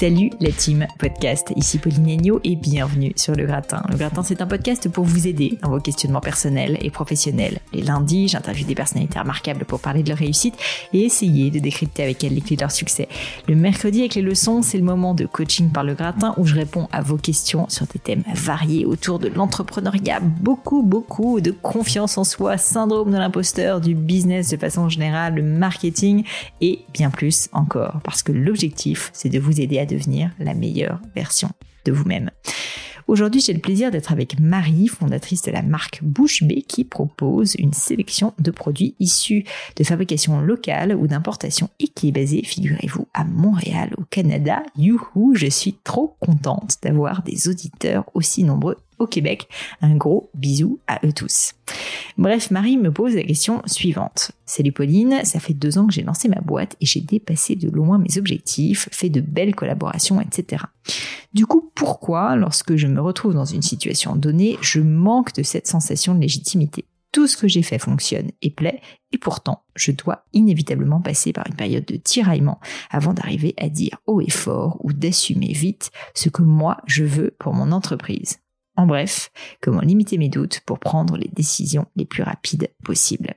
Salut la team podcast, ici Pauline Agneau et bienvenue sur Le Gratin. Le Gratin c'est un podcast pour vous aider dans vos questionnements personnels et professionnels. Les lundis, j'interviewe des personnalités remarquables pour parler de leur réussite et essayer de décrypter avec elles les clés de leur succès. Le mercredi avec les leçons, c'est le moment de coaching par Le Gratin où je réponds à vos questions sur des thèmes variés autour de l'entrepreneuriat, beaucoup beaucoup de confiance en soi, syndrome de l'imposteur, du business de façon générale, le marketing et bien plus encore parce que l'objectif c'est de vous aider à devenir la meilleure version de vous-même. Aujourd'hui, j'ai le plaisir d'être avec Marie, fondatrice de la marque Bouche B, qui propose une sélection de produits issus de fabrication locale ou d'importation et qui est basée, figurez-vous, à Montréal, au Canada. Youhou, je suis trop contente d'avoir des auditeurs aussi nombreux au Québec. Un gros bisou à eux tous. Bref, Marie me pose la question suivante. Salut Pauline, ça fait deux ans que j'ai lancé ma boîte et j'ai dépassé de loin mes objectifs, fait de belles collaborations, etc. Du coup, pourquoi, lorsque je me retrouve dans une situation donnée, je manque de cette sensation de légitimité? Tout ce que j'ai fait fonctionne et plaît, et pourtant, je dois inévitablement passer par une période de tiraillement avant d'arriver à dire haut et fort ou d'assumer vite ce que moi je veux pour mon entreprise. En bref, comment limiter mes doutes pour prendre les décisions les plus rapides possibles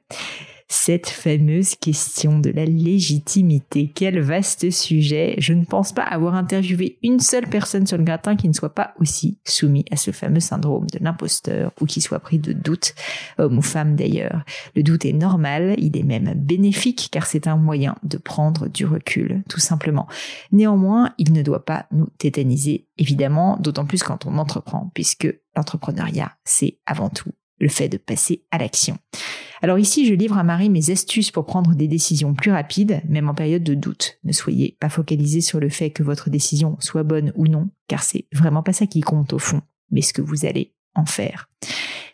cette fameuse question de la légitimité. Quel vaste sujet. Je ne pense pas avoir interviewé une seule personne sur le gratin qui ne soit pas aussi soumis à ce fameux syndrome de l'imposteur ou qui soit pris de doute, homme ou femme d'ailleurs. Le doute est normal, il est même bénéfique car c'est un moyen de prendre du recul, tout simplement. Néanmoins, il ne doit pas nous tétaniser, évidemment, d'autant plus quand on entreprend, puisque l'entrepreneuriat, c'est avant tout le fait de passer à l'action. Alors ici, je livre à Marie mes astuces pour prendre des décisions plus rapides, même en période de doute. Ne soyez pas focalisés sur le fait que votre décision soit bonne ou non, car c'est vraiment pas ça qui compte au fond, mais ce que vous allez en faire.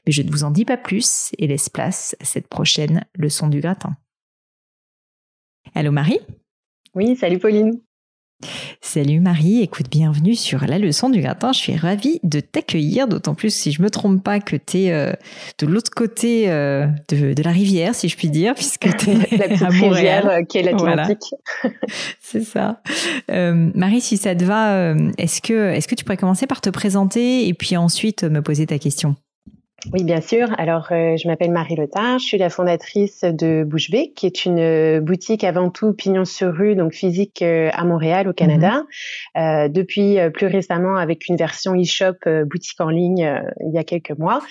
Mais je ne vous en dis pas plus et laisse place à cette prochaine leçon du gratin. Allô Marie? Oui, salut Pauline. Salut Marie, écoute, bienvenue sur la leçon du gratin. Je suis ravie de t'accueillir, d'autant plus si je me trompe pas que tu es euh, de l'autre côté euh, de, la rivière, si je puis dire, puisque tu es à Montréal. Rivière, qui est l'Atlantique. C'est ça. Euh, Marie, si ça te va, est-ce que, est-ce que tu pourrais commencer par te présenter et puis ensuite me poser ta question? Oui, bien sûr. Alors, euh, je m'appelle Marie Letard, je suis la fondatrice de Bouche B, qui est une euh, boutique avant tout pignon sur rue, donc physique euh, à Montréal, au Canada. Mhm. depuis plus récemment, avec une version e-shop boutique en ligne il y a quelques mois,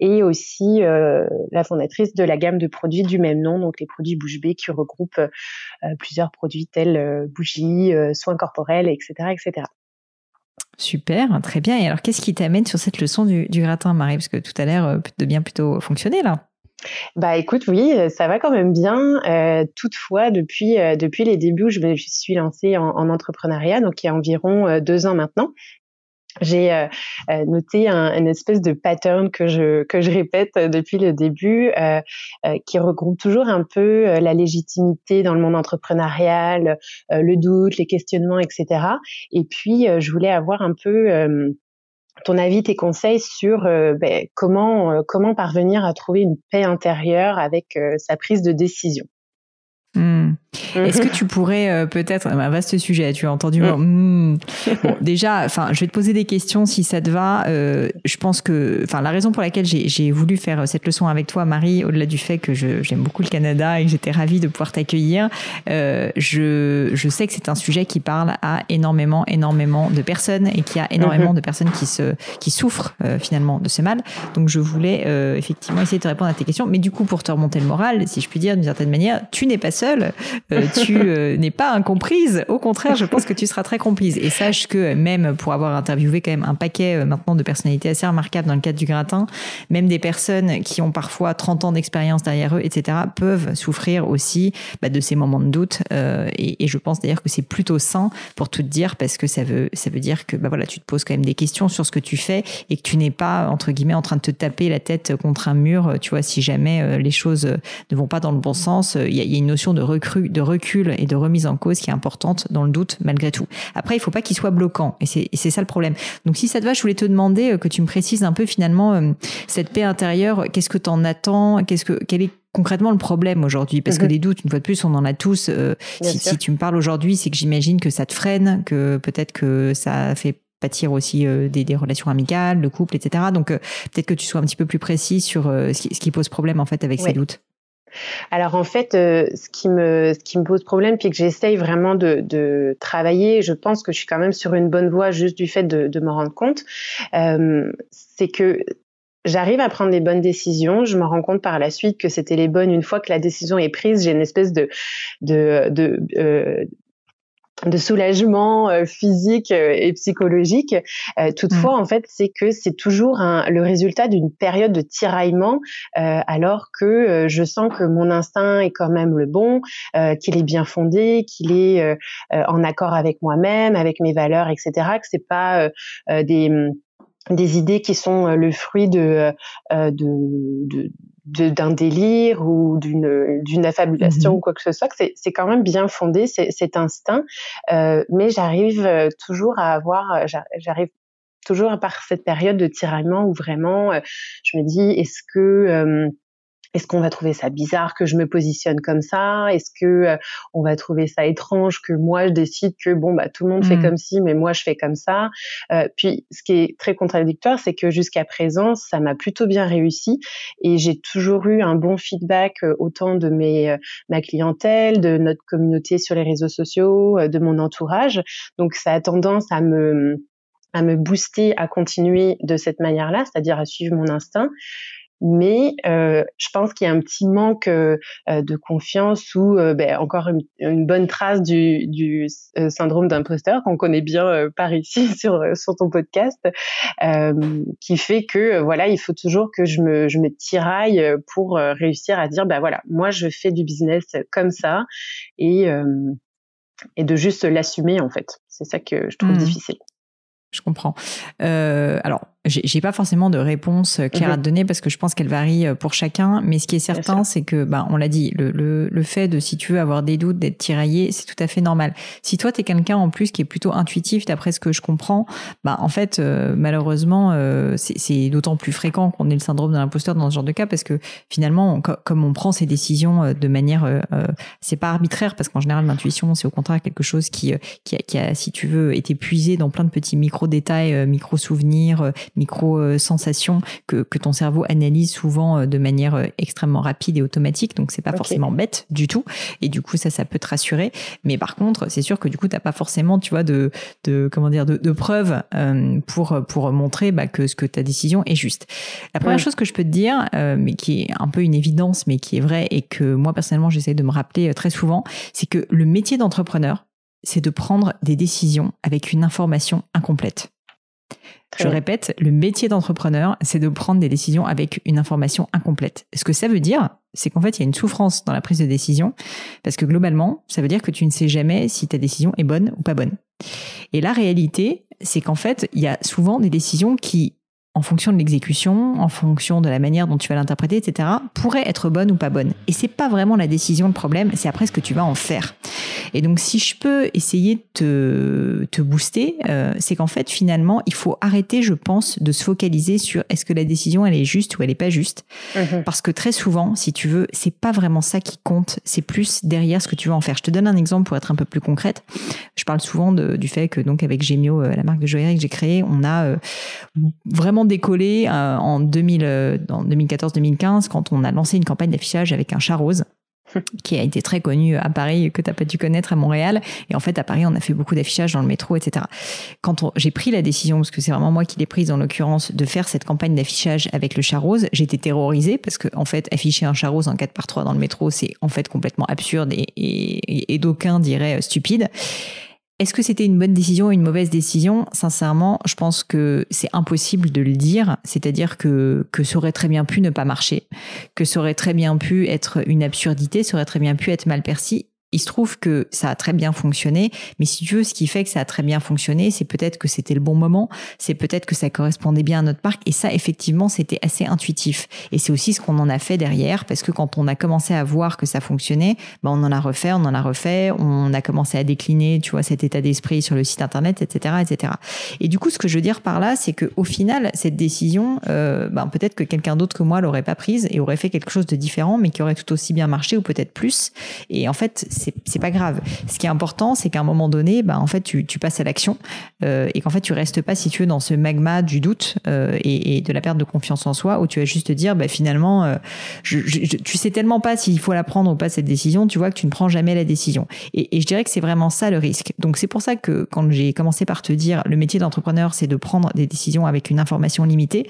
et aussi la fondatrice de la gamme de produits du même nom, donc les produits Bouche B, qui regroupent plusieurs produits tels bougies, soins corporels, etc., etc. Super, très bien. Et alors, qu'est-ce qui t'amène sur cette leçon du, gratin, Marie? Parce que tout à l'heure, euh, de bien plutôt fonctionner là. Bah écoute, oui, ça va quand même bien. Euh, toutefois, depuis euh, les débuts, je me suis lancée en entrepreneuriat, donc il y a environ deux ans maintenant, j'ai euh, euh, noté un, une espèce de pattern que je que je répète depuis le début, euh, qui regroupe toujours un peu la légitimité dans le monde entrepreneurial, le doute, les questionnements, etc. Et puis, je voulais avoir un peu ton avis, tes conseils sur ben, comment parvenir à trouver une paix intérieure avec sa prise de décision. Mmh. Est-ce que tu pourrais euh, peut-être, un vaste sujet, tu as entendu mm. Hmm. Bon, déjà, enfin, je vais te poser des questions si ça te va. Euh, je pense que, enfin, la raison pour laquelle j'ai voulu faire cette leçon avec toi, Marie, au-delà du fait que j'aime beaucoup le Canada et que j'étais ravie de pouvoir t'accueillir, euh, je, je sais que c'est un sujet qui parle à énormément, énormément de personnes et qui a énormément mm-hmm. de personnes qui se, qui souffrent euh, finalement de ce mal. Donc, je voulais euh, effectivement essayer de te répondre à tes questions. Mais du coup, pour te remonter le moral, si je puis dire d'une certaine manière, tu n'es pas seule. Euh, tu euh, n'es pas incomprise. Au contraire, je pense que tu seras très comprise. Et sache que même pour avoir interviewé quand même un paquet euh, maintenant de personnalités assez remarquables dans le cadre du gratin, même des personnes qui ont parfois 30 ans d'expérience derrière eux, etc., peuvent souffrir aussi bah, de ces moments de doute. et, je pense d'ailleurs que c'est plutôt sain pour tout dire parce que ça veut ça veut dire que bah voilà, tu te poses quand même des questions sur ce que tu fais et que tu n'es pas entre guillemets en train de te taper la tête contre un mur. Tu vois, si jamais les choses ne vont pas dans le bon sens, il y y a une notion de de recul et de remise en cause qui est importante dans le doute malgré tout. Après, il faut pas qu'il soit bloquant et c'est ça le problème. Donc si ça te va, je voulais te demander euh, que tu me précises un peu finalement euh, cette paix intérieure, qu'est-ce que tu en attends, qu'est-ce que quel est concrètement le problème aujourd'hui? Parce que mhm. des doutes, une fois de plus, on en a tous. Euh, si, tu me parles aujourd'hui, c'est que j'imagine que ça te freine, que peut-être que ça fait pâtir aussi des, relations amicales, le couple, etc. Donc peut-être que tu sois un petit peu plus précis sur ce, qui, pose problème en fait avec ces doutes. Alors en fait, euh, ce qui me ce qui me pose problème, puis que j'essaye vraiment de, de, travailler, je pense que je suis quand même sur une bonne voie juste du fait de, de me rendre compte, euh, c'est que j'arrive à prendre les bonnes décisions. Je me rends compte par la suite que c'était les bonnes une fois que la décision est prise. J'ai une espèce de de, de euh, de soulagement euh, physique euh, et psychologique. Euh, toutefois, mm. en fait, c'est que c'est toujours un, le résultat d'une période de tiraillement, alors que je sens que mon instinct est quand même le bon, qu'il est bien fondé, qu'il est en accord avec moi-même, avec mes valeurs, etc. Que c'est pas des des idées qui sont le fruit de, de, de d'un délire ou d'une d'une affabulation mhm. ou quoi que ce soit, que c'est quand même bien fondé cet instinct, euh, mais j'arrive euh, toujours à avoir, euh, j'arrive toujours par cette période de tiraillement où vraiment je me dis est-ce que est-ce qu'on va trouver ça bizarre que je me positionne comme ça? Est-ce que euh, on va trouver ça étrange que moi je décide que bon bah tout le monde fait mmh. comme ci, mais moi je fais comme ça? Euh, Puis ce qui est très contradictoire, c'est que jusqu'à présent ça m'a plutôt bien réussi et j'ai toujours eu un bon feedback euh, autant de mes ma clientèle, de notre communauté sur les réseaux sociaux, de mon entourage. Donc ça a tendance à me à me booster à continuer de cette manière-là, c'est-à-dire à suivre mon instinct mais euh, je pense qu'il y a un petit manque euh, de confiance ou euh, ben, encore une, bonne trace du, du syndrome d'imposteur qu'on connaît bien par ici sur sur ton podcast, qui fait que voilà il faut toujours que je me je me tiraille pour réussir à dire ben voilà moi je fais du business comme ça et et de juste l'assumer en fait c'est ça que je trouve mmh. difficile. Je comprends. alors j'ai pas forcément de réponse euh, claire à mhm. te donner parce que je pense qu'elle varie euh, pour chacun. Mais ce qui est certain, c'est que, bah, on l'a dit, le, le, le, fait de, si tu veux, avoir des doutes, d'être tiraillé, c'est tout à fait normal. Si toi, tu es quelqu'un en plus qui est plutôt intuitif, d'après ce que je comprends, bah, en fait, euh, malheureusement, c'est d'autant plus fréquent qu'on ait le syndrome de l'imposteur dans ce genre de cas parce que finalement, comme on prend ces décisions de manière, c'est pas arbitraire parce qu'en général, l'intuition, c'est au contraire quelque chose qui, qui a, qui, a, si tu veux, été puisé dans plein de petits micro-détails, micro-souvenirs, micro-sensations que, que ton cerveau analyse souvent euh, de manière euh, extrêmement rapide et automatique. Donc c'est pas forcément bête du tout. Et du coup ça, ça peut te rassurer. Mais par contre, c'est sûr que du coup t'as pas forcément, tu vois, de, de comment dire, de, de preuves euh, pour pour montrer bah, que ce que ta décision est juste. La première chose que je peux te dire, mais qui est un peu une évidence, mais qui est vrai et que moi personnellement j'essaie de me rappeler très souvent, c'est que le métier d'entrepreneur, c'est de prendre des décisions avec une information incomplète. Je répète, le métier d'entrepreneur, c'est de prendre des décisions avec une information incomplète. Ce que ça veut dire, c'est qu'en fait, il y a une souffrance dans la prise de décision, parce que globalement, ça veut dire que tu ne sais jamais si ta décision est bonne ou pas bonne. Et la réalité, c'est qu'en fait, il y a souvent des décisions qui en fonction de l'exécution, en fonction de la manière dont tu vas l'interpréter, etc., pourrait être bonne ou pas bonne. Et c'est pas vraiment la décision le problème, c'est après ce que tu vas en faire. Et donc, si je peux essayer de te, te booster, euh, c'est qu'en fait, finalement, il faut arrêter, je pense, de se focaliser sur est-ce que la décision elle est juste ou elle est pas juste, mhm. parce que très souvent, si tu veux, c'est pas vraiment ça qui compte, c'est plus derrière ce que tu veux en faire. Je te donne un exemple pour être un peu plus concrète. Je parle souvent de, du fait que donc avec Gemio, euh, la marque de joaillerie que j'ai créée, on a euh, vraiment décollé euh, en 2000, 2014-2015 quand on a lancé une campagne d'affichage avec un chat rose qui a été très connu à Paris, que tu as pas dû connaître à Montréal. Et en fait, à Paris, on a fait beaucoup d'affichage dans le métro, etc. Quand j'ai pris la décision, parce que c'est vraiment moi qui l'ai prise en l'occurrence, de faire cette campagne d'affichage avec le chat rose, j'étais terrorisée parce que, en fait, afficher un chat rose en 4 par 3 dans le métro, c'est en fait complètement absurde et, et, et d'aucuns diraient stupide. Est-ce que c'était une bonne décision ou une mauvaise décision? Sincèrement, je pense que c'est impossible de le dire. C'est-à-dire que, que ça aurait très bien pu ne pas marcher, que ça aurait très bien pu être une absurdité, ça aurait très bien pu être mal perçu il se trouve que ça a très bien fonctionné, mais si tu veux, ce qui fait que ça a très bien fonctionné, c'est peut-être que c'était le bon moment, c'est peut-être que ça correspondait bien à notre parc, et ça, effectivement, c'était assez intuitif. Et c'est aussi ce qu'on en a fait derrière, parce que quand on a commencé à voir que ça fonctionnait, ben on en a refait, on en a refait, on a commencé à décliner, tu vois, cet état d'esprit sur le site internet, etc., etc. Et du coup, ce que je veux dire par là, c'est que au final, cette décision, euh, ben peut-être que quelqu'un d'autre que moi l'aurait pas prise et aurait fait quelque chose de différent, mais qui aurait tout aussi bien marché ou peut-être plus. Et en fait, pas grave. Ce qui est important, c'est qu'à un moment donné, bah, en fait, tu, passes à l'action euh, et qu'en fait, tu restes pas si tu veux dans ce magma du doute euh, et, de la perte de confiance en soi, où tu vas juste te dire, bah, finalement, euh, tu sais tellement pas s'il faut la prendre ou pas cette décision, tu vois que tu ne prends jamais la décision. Et, et je dirais que c'est vraiment ça le risque. Donc c'est pour ça que quand j'ai commencé par te dire, le métier d'entrepreneur, c'est de prendre des décisions avec une information limitée.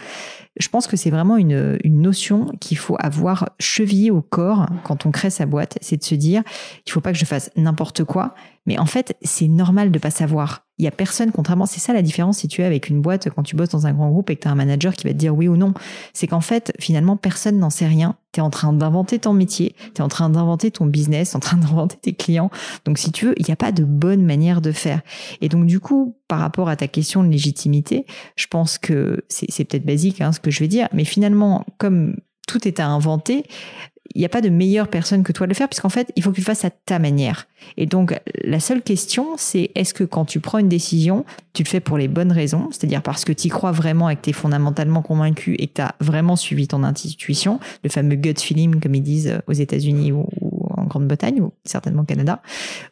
Je pense que c'est vraiment une, une notion qu'il faut avoir chevillée au corps quand on crée sa boîte, c'est de se dire, il faut pas que je fasse n'importe quoi, mais en fait, c'est normal de pas savoir. Il y a personne, contrairement, c'est ça la différence si tu es avec une boîte quand tu bosses dans un grand groupe et que tu as un manager qui va te dire oui ou non. C'est qu'en fait, finalement, personne n'en sait rien. Tu es en train d'inventer ton métier, tu es en train d'inventer ton business, en train d'inventer tes clients. Donc, si tu veux, il n'y a pas de bonne manière de faire. Et donc, du coup, par rapport à ta question de légitimité, je pense que c'est peut-être basique hein, ce que je vais dire, mais finalement, comme tout est à inventer, il n'y a pas de meilleure personne que toi de le faire, puisqu'en fait, il faut que tu le fasses à ta manière. Et donc, la seule question, c'est est-ce que quand tu prends une décision, tu le fais pour les bonnes raisons, c'est-à-dire parce que tu y crois vraiment et que tu es fondamentalement convaincu et que tu as vraiment suivi ton intuition, le fameux gut feeling, comme ils disent aux États-Unis ou, en Grande-Bretagne, ou certainement au Canada,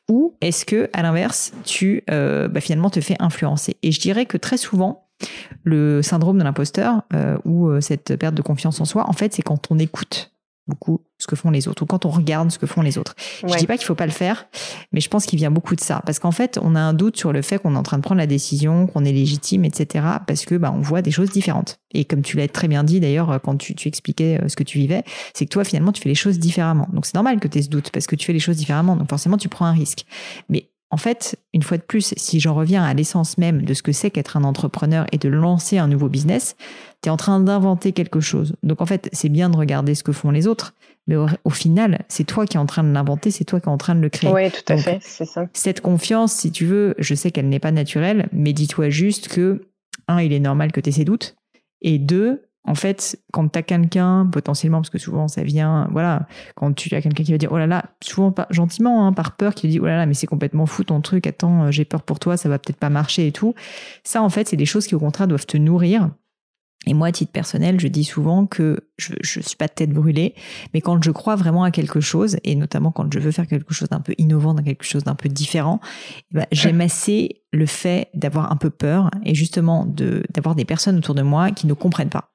ou est-ce que, à l'inverse, tu euh, bah, finalement te fais influencer? Et je dirais que très souvent, le syndrome de l'imposteur euh, ou euh, cette perte de confiance en soi, en fait, c'est quand on écoute beaucoup ce que font les autres ou quand on regarde ce que font les autres. Je Je dis pas qu'il faut pas le faire, mais je pense qu'il vient beaucoup de ça parce qu'en fait, on a un doute sur le fait qu'on est en train de prendre la décision, qu'on est légitime, etc. Parce que bah on voit des choses différentes. Et comme tu l'as très bien dit d'ailleurs quand tu, tu expliquais euh, ce que tu vivais, c'est que toi finalement tu fais les choses différemment. Donc c'est normal que tu aies ce doute parce que tu fais les choses différemment. Donc forcément tu prends un risque. Mais en fait, une fois de plus, si j'en reviens à l'essence même de ce que c'est qu'être un entrepreneur et de lancer un nouveau business, tu es en train d'inventer quelque chose. Donc en fait, c'est bien de regarder ce que font les autres, mais au, final, c'est toi qui es en train de l'inventer, c'est toi qui es en train de le créer. Oui, tout à fait, c'est ça. Cette confiance, si tu veux, je sais qu'elle n'est pas naturelle, mais dis-toi juste que, un, il est normal que tu aies ces doutes, et deux, en fait, quand tu as quelqu'un, potentiellement, parce que souvent ça vient, voilà, quand tu as quelqu'un qui va dire, oh là là, souvent pas, gentiment, hein, par peur, qui dit, oh là là, mais c'est complètement fou ton truc, attends, euh, j'ai peur pour toi, ça va peut-être pas marcher et tout. Ça, en fait, c'est des choses qui, au contraire, doivent te nourrir. Et moi, à titre personnel, je dis souvent que je, je suis pas de tête brûlée, mais quand je crois vraiment à quelque chose, et notamment quand je veux faire quelque chose d'un peu innovant, dans quelque chose d'un peu différent, ben, j'aime assez le fait d'avoir un peu peur et justement de d'avoir des personnes autour de moi qui ne comprennent pas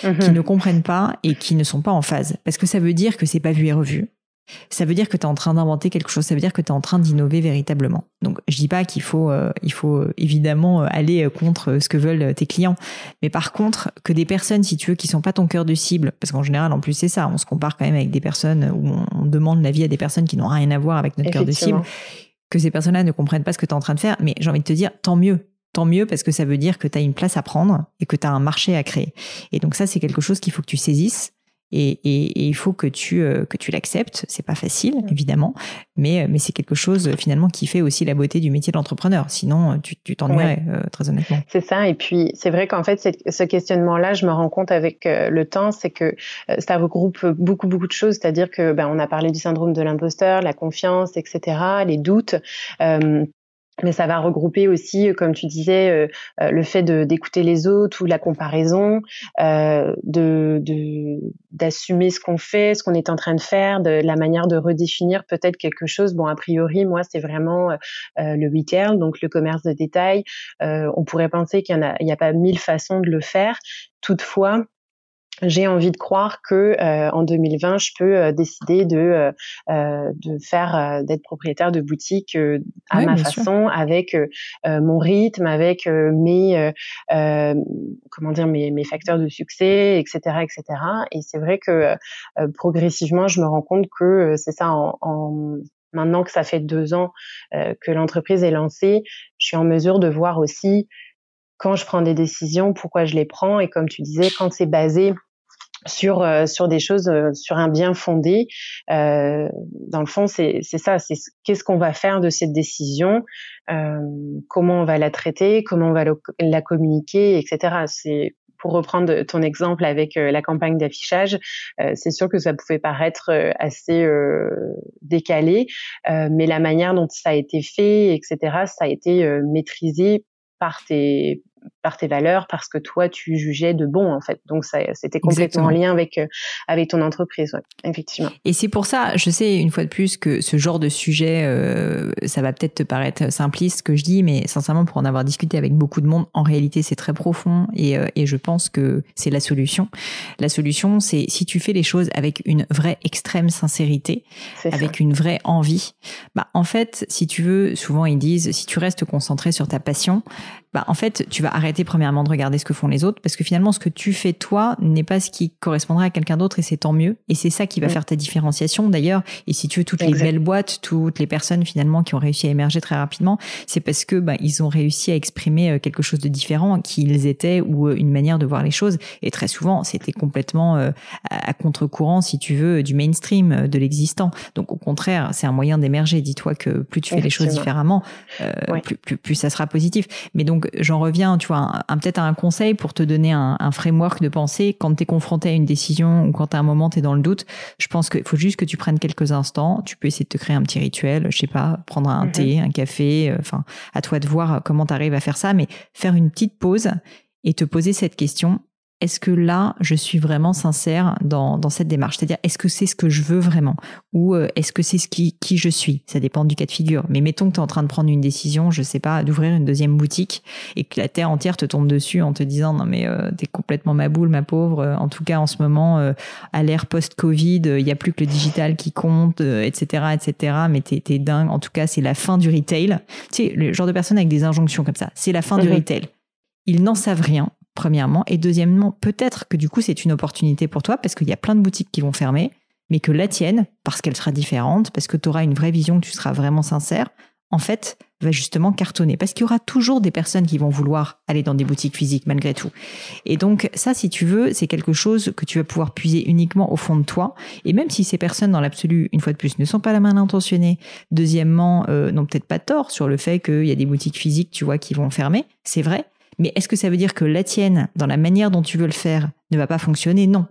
qui mhm. ne comprennent pas et qui ne sont pas en phase. Parce que ça veut dire que c'est pas vu et revu. Ça veut dire que tu es en train d'inventer quelque chose, ça veut dire que tu es en train d'innover véritablement. Donc je dis pas qu'il faut euh, il faut euh, évidemment euh, aller contre ce que veulent tes clients, mais par contre que des personnes si tu veux qui sont pas ton cœur de cible parce qu'en général en plus c'est ça, on se compare quand même avec des personnes où on demande l'avis à des personnes qui n'ont rien à voir avec notre cœur de cible, que ces personnes-là ne comprennent pas ce que tu es en train de faire, mais j'ai envie de te dire tant mieux tant mieux parce que ça veut dire que tu as une place à prendre et que tu as un marché à créer. Et donc ça, c'est quelque chose qu'il faut que tu saisisses Et, et, il faut que tu euh, que tu l'acceptes. C'est pas facile, évidemment, mais mais c'est quelque chose finalement qui fait aussi la beauté du métier d'entrepreneur. Sinon, tu tu t'ennuierais très honnêtement. C'est ça. Et puis c'est vrai qu'en fait, ce questionnement-là, je me rends compte avec le temps, c'est que ça regroupe beaucoup beaucoup de choses. C'est-à-dire que ben on a parlé du syndrome de l'imposteur, la confiance, etc., les doutes. Euh, mais ça va regrouper aussi, euh, comme tu disais, euh, euh, le fait d'écouter les autres ou la comparaison, de d'assumer ce qu'on fait, ce qu'on est en train de faire, de la manière de redéfinir peut-être quelque chose. Bon, a priori, moi, c'est vraiment le retail, donc le commerce de détail. on pourrait penser qu'il y en a, il y a pas mille façons de le faire. Toutefois, j'ai envie de croire que euh, en 2020, je peux euh, décider de euh, de faire d'être propriétaire de boutique à ma façon, avec mon rythme, avec mes comment dire mes, mes facteurs de succès, etc., etc. Et c'est vrai que progressivement, je me rends compte que c'est ça en, en maintenant que ça fait deux ans que l'entreprise est lancée, je suis en mesure de voir aussi quand je prends des décisions, pourquoi je les prends et comme tu disais, quand c'est basé sur euh, sur des choses euh, sur un bien fondé euh, dans le fond c'est c'est ça c'est qu'est-ce qu'on va faire de cette décision euh, comment on va la traiter comment on va la communiquer etc c'est pour reprendre ton exemple avec la campagne d'affichage, c'est sûr que ça pouvait paraître assez décalé, mais la manière dont ça a été fait, etc., ça a été maîtrisé par tes par tes valeurs, parce que toi tu jugeais de bon en fait. Donc ça, c'était complètement en lien avec euh, avec ton entreprise, effectivement. Et c'est pour ça, je sais une fois de plus que ce genre de sujet, euh, ça va peut-être te paraître simpliste ce que je dis, mais sincèrement pour en avoir discuté avec beaucoup de monde, en réalité c'est très profond et, euh, et je pense que c'est la solution. La solution, c'est si tu fais les choses avec une vraie extrême sincérité, avec une vraie envie. Bah en fait, si tu veux, souvent ils disent si tu restes concentré sur ta passion, bah en fait tu vas arrêter premièrement de regarder ce que font les autres parce que finalement ce que tu fais toi n'est pas ce qui correspondrait à quelqu'un d'autre et c'est tant mieux. Et c'est ça qui va faire ta différenciation d'ailleurs. Et si tu veux toutes les belles boîtes toutes les personnes finalement qui ont réussi à émerger très rapidement c'est parce que bah, ils ont réussi à exprimer euh, quelque chose de différent qui ils étaient ou euh, une manière de voir les choses. Et très souvent c'était complètement euh, à contre-courant si tu veux du mainstream de l'existant. Donc au contraire c'est un moyen d'émerger. Dis-toi que plus tu fais les choses différemment plus, plus, plus ça sera positif. Mais donc j'en reviens tu vois un, peut-être un conseil pour te donner un, un framework de pensée quand tu es confronté à une décision ou quand à un moment tu es dans le doute. Je pense qu'il faut juste que tu prennes quelques instants. Tu peux essayer de te créer un petit rituel, je sais pas, prendre un mhm. thé, un café, euh, enfin, à toi de voir comment tu arrives à faire ça, mais faire une petite pause et te poser cette question est-ce que là, je suis vraiment sincère dans, dans cette démarche? C'est-à-dire, est-ce que c'est ce que je veux vraiment? Ou euh, est-ce que c'est ce qui, qui je suis? Ça dépend du cas de figure. Mais mettons que tu es en train de prendre une décision, je sais pas, d'ouvrir une deuxième boutique et que la terre entière te tombe dessus en te disant non mais euh, t'es complètement ma boule, ma pauvre. En tout cas, en ce moment, euh, à l'ère post-Covid, il y a plus que le digital qui compte, etc., etc. Mais t'es es dingue. En tout cas, c'est la fin du retail. Tu sais, le genre de personne avec des injonctions comme ça. C'est la fin du mhm. retail. Ils n'en savent rien premièrement. Et deuxièmement, peut-être que du coup, c'est une opportunité pour toi parce qu'il y a plein de boutiques qui vont fermer, mais que la tienne, parce qu'elle sera différente, parce que tu auras une vraie vision, que tu seras vraiment sincère, en fait, va justement cartonner. Parce qu'il y aura toujours des personnes qui vont vouloir aller dans des boutiques physiques malgré tout. Et donc, ça, si tu veux, c'est quelque chose que tu vas pouvoir puiser uniquement au fond de toi. Et même si ces personnes, dans l'absolu, une fois de plus, ne sont pas la main intentionnée, deuxièmement, euh, n'ont peut-être pas tort sur le fait qu'il y a des boutiques physiques, tu vois, qui vont fermer. C'est vrai. Mais est-ce que ça veut dire que la tienne, dans la manière dont tu veux le faire, ne va pas fonctionner? Non,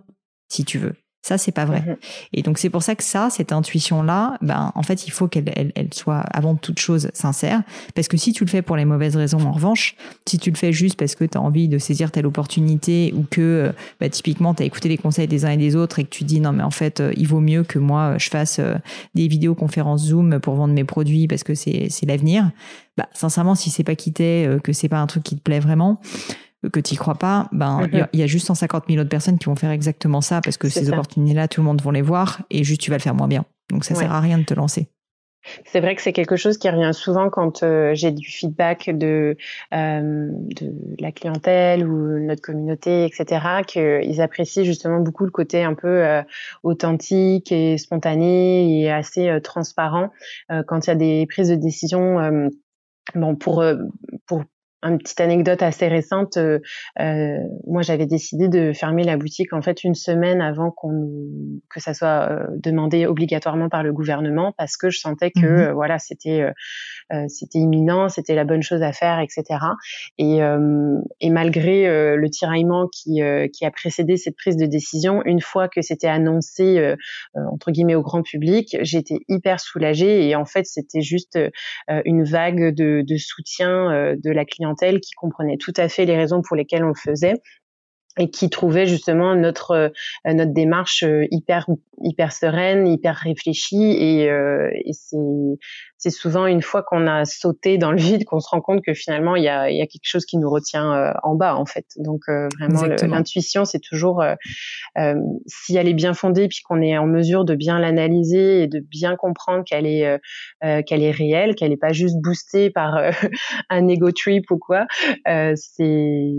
si tu veux. Ça, c'est pas vrai. Mhm. Et donc, c'est pour ça que ça, cette intuition-là, ben, en fait, il faut qu'elle elle, soit avant toute chose sincère. Parce que si tu le fais pour les mauvaises raisons, en revanche, si tu le fais juste parce que tu as envie de saisir telle opportunité ou que, bah, typiquement, tu as écouté les conseils des uns et des autres et que tu dis, non, mais en fait, euh, il vaut mieux que moi, je fasse euh, des vidéoconférences Zoom pour vendre mes produits parce que c'est l'avenir. Bah, sincèrement, si c'est pas quitté, euh, que c'est pas un truc qui te plaît vraiment, que tu y crois pas, ben il y, a juste 150 000 autres personnes qui vont faire exactement ça parce que ces opportunités-là, tout le monde va les voir et juste tu vas le faire moins bien. Donc ça sert à rien de te lancer. C'est vrai que c'est quelque chose qui revient souvent quand euh, j'ai du feedback de, euh, de la clientèle ou notre communauté, etc., qu'ils apprécient justement beaucoup le côté un peu euh, authentique et spontané et assez transparent quand il y a des prises de décision bon, pour, pour une petite anecdote assez récente. Euh, euh, moi, j'avais décidé de fermer la boutique en fait une semaine avant qu'on que ça soit euh, demandé obligatoirement par le gouvernement parce que je sentais que mmh voilà c'était c'était imminent, c'était la bonne chose à faire, etc. Et, et malgré le tiraillement qui qui a précédé cette prise de décision, une fois que c'était annoncé entre guillemets au grand public, j'étais hyper soulagée et en fait c'était juste une vague de, de soutien de la clientèle qui comprenait tout à fait les raisons pour lesquelles on le faisait et qui trouvait justement notre euh, notre démarche euh, hyper hyper sereine, hyper réfléchie et, euh, et c'est c'est souvent une fois qu'on a sauté dans le vide qu'on se rend compte que finalement il y a il y a quelque chose qui nous retient en bas en fait. Donc vraiment l'intuition c'est toujours si elle est bien fondée puis qu'on est en mesure de bien l'analyser et de bien comprendre qu'elle est qu'elle est réelle, qu'elle est pas juste boostée par un ego trip ou quoi, c'est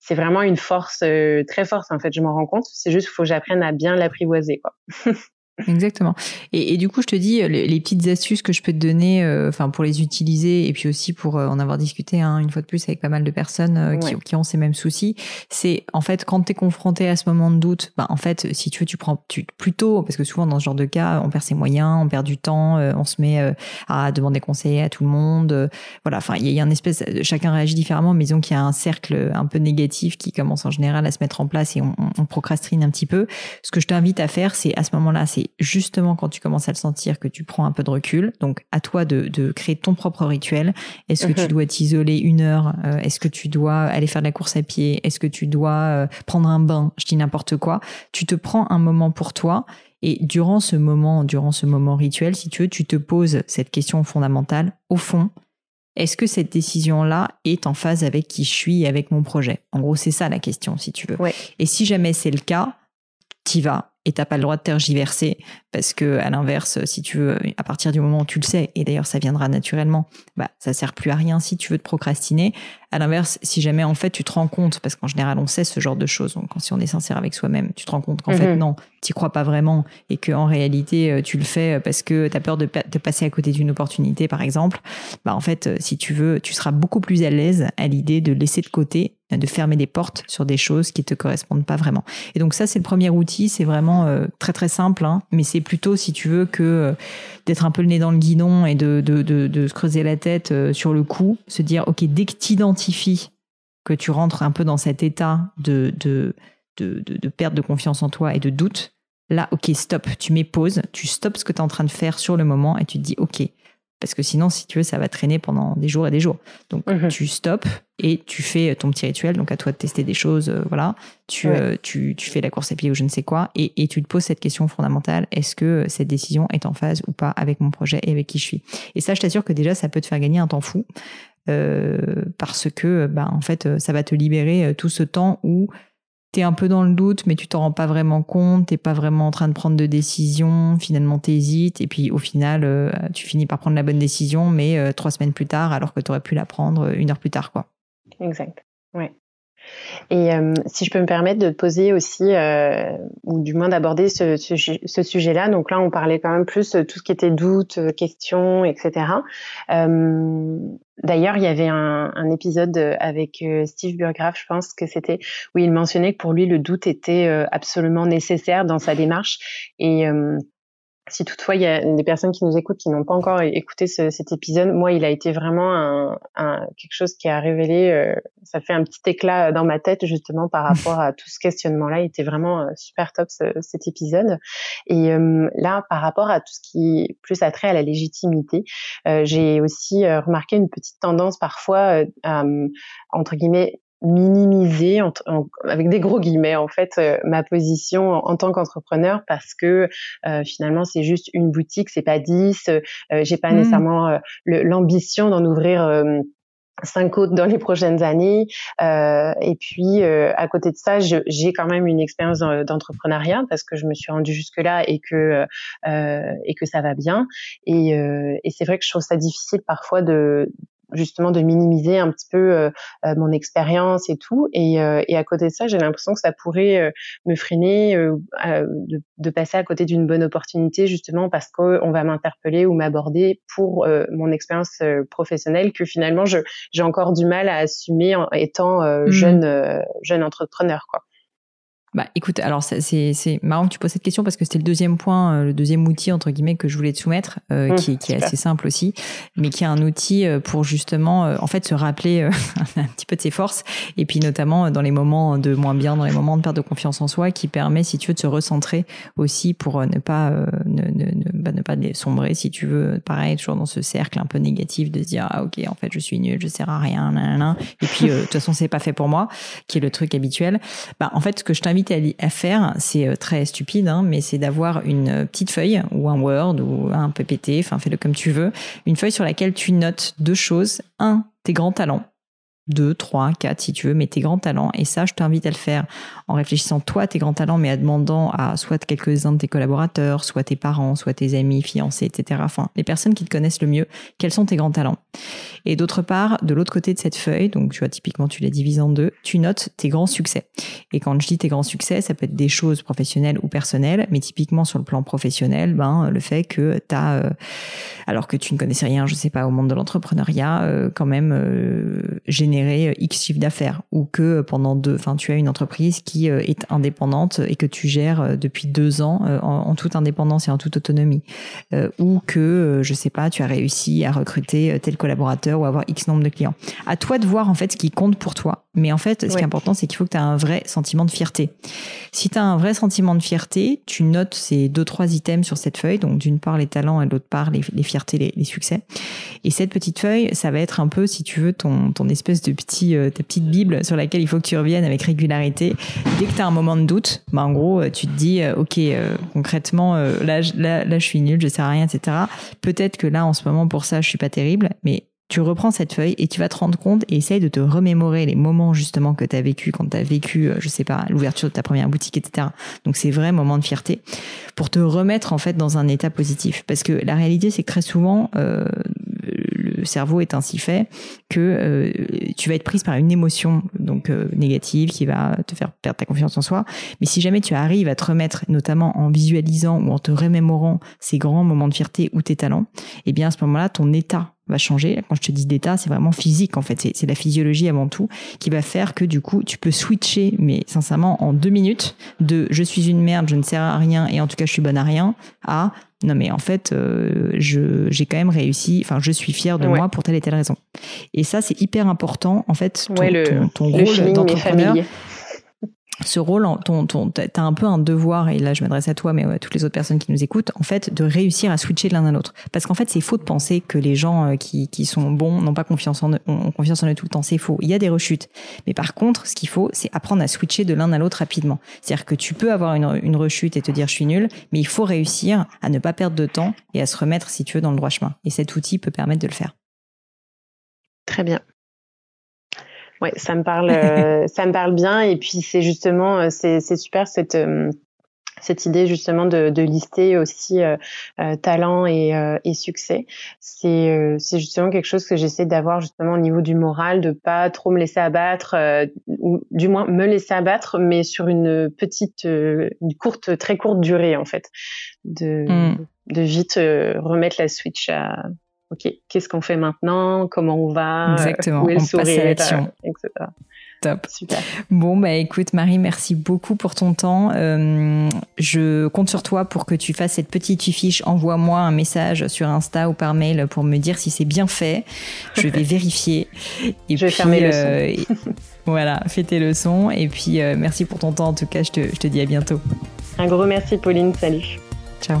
c'est vraiment une force euh, très forte en fait je m'en rends compte. C'est juste faut que j'apprenne à bien l'apprivoiser quoi Exactement. Et, et, du coup, je te dis, les, petites astuces que je peux te donner, euh, enfin pour les utiliser et puis aussi pour euh, en avoir discuté hein, une fois de plus avec pas mal de personnes euh, qui, qui, ont ces mêmes soucis, c'est en fait quand tu es confronté à ce moment de doute, bah, en fait, si tu veux, tu prends tu, plutôt, parce que souvent dans ce genre de cas, on perd ses moyens, on perd du temps, on se met à demander conseil à tout le monde. voilà, enfin, il y, a un espèce, chacun réagit différemment, mais disons qu'il y a un cercle un peu négatif qui commence en général à se mettre en place et on, on procrastine un petit peu. Ce que je t'invite à faire, c'est à ce moment-là, c'est justement quand tu commences à le sentir que tu prends un peu de recul. Donc à toi de, de créer ton propre rituel. Est-ce que tu mhm. dois t'isoler une heure euh, Est-ce que tu dois aller faire de la course à pied Est-ce que tu dois euh, prendre un bain Je dis n'importe quoi. Tu te prends un moment pour toi. Et durant ce moment, durant ce moment rituel, si tu veux, tu te poses cette question fondamentale. Au fond, est-ce que cette décision-là est en phase avec qui je suis et avec mon projet? En gros, c'est ça la question, si tu veux. Et si jamais c'est le cas, t'y vas et t'as pas le droit de tergiverser parce que à l'inverse, si tu veux, à partir du moment où tu le sais, et d'ailleurs ça viendra naturellement, bah ça sert plus à rien si tu veux te procrastiner. À l'inverse, si jamais en fait tu te rends compte, parce qu'en général on sait ce genre de choses, donc si on est sincère avec soi-même, tu te rends compte qu'en fait mhm. non, t'y crois pas vraiment et que en réalité euh, tu le fais parce que t'as peur de, de passer à côté d'une opportunité par exemple, bah en fait euh, si tu veux, tu seras beaucoup plus à l'aise à l'idée de laisser de côté de fermer des portes sur des choses qui te correspondent pas vraiment. Et donc ça, c'est le premier outil. C'est vraiment euh, très très simple, hein, mais c'est plutôt, si tu veux, que euh, d'être un peu le nez dans le guidon et de, de, de, se creuser la tête euh, sur le coup, se dire, ok, dès que tu identifies que tu rentres un peu dans cet état de, de, de, de, perte de confiance en toi et de doute, là, ok, stop, tu mets pause, tu stops ce que tu es en train de faire sur le moment et tu te dis, ok, parce que sinon, si tu veux, ça va traîner pendant des jours et des jours. Donc, mhm. tu stops et tu fais ton petit rituel. Donc, à toi de tester des choses. Euh, voilà. Tu, euh, tu, tu, fais la course à pied ou je ne sais quoi. Et, et tu te poses cette question fondamentale. Est-ce que cette décision est en phase ou pas avec mon projet et avec qui je suis? Et ça, je t'assure que déjà, ça peut te faire gagner un temps fou. Euh, parce que, bah, en fait, ça va te libérer tout ce temps où t'es un peu dans le doute, mais tu t'en rends pas vraiment compte, t'es pas vraiment en train de prendre de décision, finalement t'hésites, et puis au final, euh, tu finis par prendre la bonne décision, mais euh, trois semaines plus tard, alors que tu aurais pu la prendre euh, une heure plus tard, quoi. Exact. Ouais. Et si je peux me permettre de poser aussi, ou du moins d'aborder ce, ce, sujet-là, donc là on parlait quand même plus tout ce qui était doute, questions, etc. D'ailleurs, il y avait un, un épisode avec euh, Steve Burgraff, je pense que c'était, où il mentionnait que pour lui, le doute était euh, absolument nécessaire dans sa démarche. Et euh, si toutefois il y a des personnes qui nous écoutent qui n'ont pas encore écouté ce, cet épisode, moi il a été vraiment un, un, quelque chose qui a révélé, euh, ça fait un petit éclat dans ma tête justement par rapport à tout ce questionnement-là. Il était vraiment euh, super top ce, cet épisode. Et euh, là, par rapport à tout ce qui est plus attrait à la légitimité, j'ai aussi remarqué une petite tendance parfois entre guillemets minimiser avec des gros guillemets en fait euh, ma position en, tant qu'entrepreneur parce que euh, finalement c'est juste une boutique c'est pas dix euh, j'ai pas mmh. nécessairement l'ambition d'en ouvrir cinq autres dans les prochaines années et puis à côté de ça j'ai quand même une expérience d'entrepreneuriat parce que je me suis rendue jusque là et que et que ça va bien et, et c'est vrai que je trouve ça difficile parfois de justement de minimiser un petit peu mon expérience et tout. Et, et, à côté de ça, j'ai l'impression que ça pourrait me freiner de, de, passer à côté d'une bonne opportunité justement parce qu'on va m'interpeller ou m'aborder pour mon expérience professionnelle que finalement j'ai encore du mal à assumer en étant mmh. jeune jeune entrepreneur quoi. Bah écoute, alors c'est marrant que tu poses cette question parce que c'était le deuxième point, euh, le deuxième outil entre guillemets que je voulais te soumettre, euh, mmh, qui, qui est assez simple aussi, mais qui est un outil euh, pour justement en fait se rappeler un petit peu de ses forces et puis notamment dans les moments de moins bien, dans les moments de perte de confiance en soi, qui permet si tu veux de se recentrer aussi pour ne pas ne, ne, ne, bah, ne pas sombrer si tu veux, pareil toujours dans ce cercle un peu négatif de se dire ah ok en fait je suis nul, je sers à rien, et puis de toute façon c'est pas fait pour moi, qui est le truc habituel. Bah en fait ce que je t'invite à faire, c'est euh, très stupide, hein, mais c'est d'avoir une euh, petite feuille ou un Word ou un PPT, enfin fais-le comme tu veux, une feuille sur laquelle tu notes deux choses. Un, tes grands talents deux, trois, quatre si tu veux, mais tes grands talents. Et ça, je t'invite à le faire en réfléchissant toi à tes grands talents, mais à demandant à soit quelques-uns de tes collaborateurs, soit tes parents, soit tes amis, fiancés, etc. Enfin, les personnes qui te connaissent le mieux, quels sont tes grands talents? Et d'autre part, de l'autre côté de cette feuille, donc tu vois, typiquement, tu les divises en deux, tu notes tes grands succès. Et quand je dis tes grands succès, ça peut être des choses professionnelles ou personnelles, mais typiquement sur le plan professionnel, ben, le fait que tu as, euh, alors que tu ne connaissais rien, je sais pas, au monde de l'entrepreneuriat, euh, quand même, euh, généré X chiffre d'affaires ou que pendant deux, enfin, tu as une entreprise qui est indépendante et que tu gères depuis deux ans en, toute indépendance et en toute autonomie, ou que je sais pas, tu as réussi à recruter tel collaborateur ou avoir X nombre de clients. À toi de voir en fait ce qui compte pour toi. Mais en fait, ce qui est important, c'est qu'il faut que tu aies un vrai sentiment de fierté. Si tu as un vrai sentiment de fierté, tu notes ces deux trois items sur cette feuille. Donc d'une part les talents et de l'autre part les, les fiertés, les, les, succès. Et cette petite feuille, ça va être un peu, si tu veux, ton ton espèce de petit, euh, ta petite bible sur laquelle il faut que tu reviennes avec régularité. Dès que tu as un moment de doute, bah, en gros, euh, tu te dis, euh, ok, concrètement, là, là, là, je suis nul, je sers à rien, etc. Peut-être que là, en ce moment, pour ça, je suis pas terrible, mais tu reprends cette feuille et tu vas te rendre compte et essaye de te remémorer les moments justement que tu as vécu quand tu as vécu, je sais pas, l'ouverture de ta première boutique, etc. Donc c'est vrai moment de fierté pour te remettre en fait dans un état positif. Parce que la réalité c'est que très souvent, euh, le cerveau est ainsi fait que euh, tu vas être prise par une émotion donc euh, négative qui va te faire perdre ta confiance en soi. Mais si jamais tu arrives à te remettre, notamment en visualisant ou en te remémorant ces grands moments de fierté ou tes talents, eh bien à ce moment-là, ton état va changer. Quand je te dis d'état, c'est vraiment physique en fait. C'est la physiologie avant tout qui va faire que du coup, tu peux switcher, mais sincèrement, en deux minutes, de je suis une merde, je ne sers à rien et en tout cas je suis bonne à rien, à non mais en fait, euh, je j'ai quand même réussi. Enfin, je suis fière de moi pour telle et telle raison. Et ça, c'est hyper important en fait. Ton, le, ton, rôle d'entrepreneur ce rôle, ton, ton, t'as un peu un devoir, et là je m'adresse à toi, mais à toutes les autres personnes qui nous écoutent, en fait, de réussir à switcher de l'un à l'autre. Parce qu'en fait, c'est faux de penser que les gens euh, qui, sont bons n'ont pas confiance en eux, ont confiance en eux tout le temps. C'est faux. Il y a des rechutes. Mais par contre, ce qu'il faut, c'est apprendre à switcher de l'un à l'autre rapidement. C'est-à-dire que tu peux avoir une, une rechute et te dire je suis nul, mais il faut réussir à ne pas perdre de temps et à se remettre, si tu veux, dans le droit chemin. Et cet outil peut permettre de le faire. Très bien. Ouais, ça me parle, euh, ça me parle bien. Et puis c'est justement, euh, c'est super cette euh, cette idée justement de, de lister aussi euh, talent et, et succès. C'est c'est justement quelque chose que j'essaie d'avoir justement au niveau du moral, de pas trop me laisser abattre, ou du moins me laisser abattre, mais sur une petite, une courte, très courte durée en fait, de mm. de vite remettre la switch à ok, qu'est-ce qu'on fait maintenant, comment on va, Exactement. où est le sourire, etc. Top. Super. Bon, bah écoute, Marie, merci beaucoup pour ton temps. Euh, je compte sur toi pour que tu fasses cette petite fiche. Envoie-moi un message sur Insta ou par mail pour me dire si c'est bien fait. Je vais vérifier. Et je vais faire mes euh, voilà, fais tes leçons. Et puis, euh, merci pour ton temps. En tout cas, je te, je te dis à bientôt. Un gros merci, Pauline. Salut. Ciao.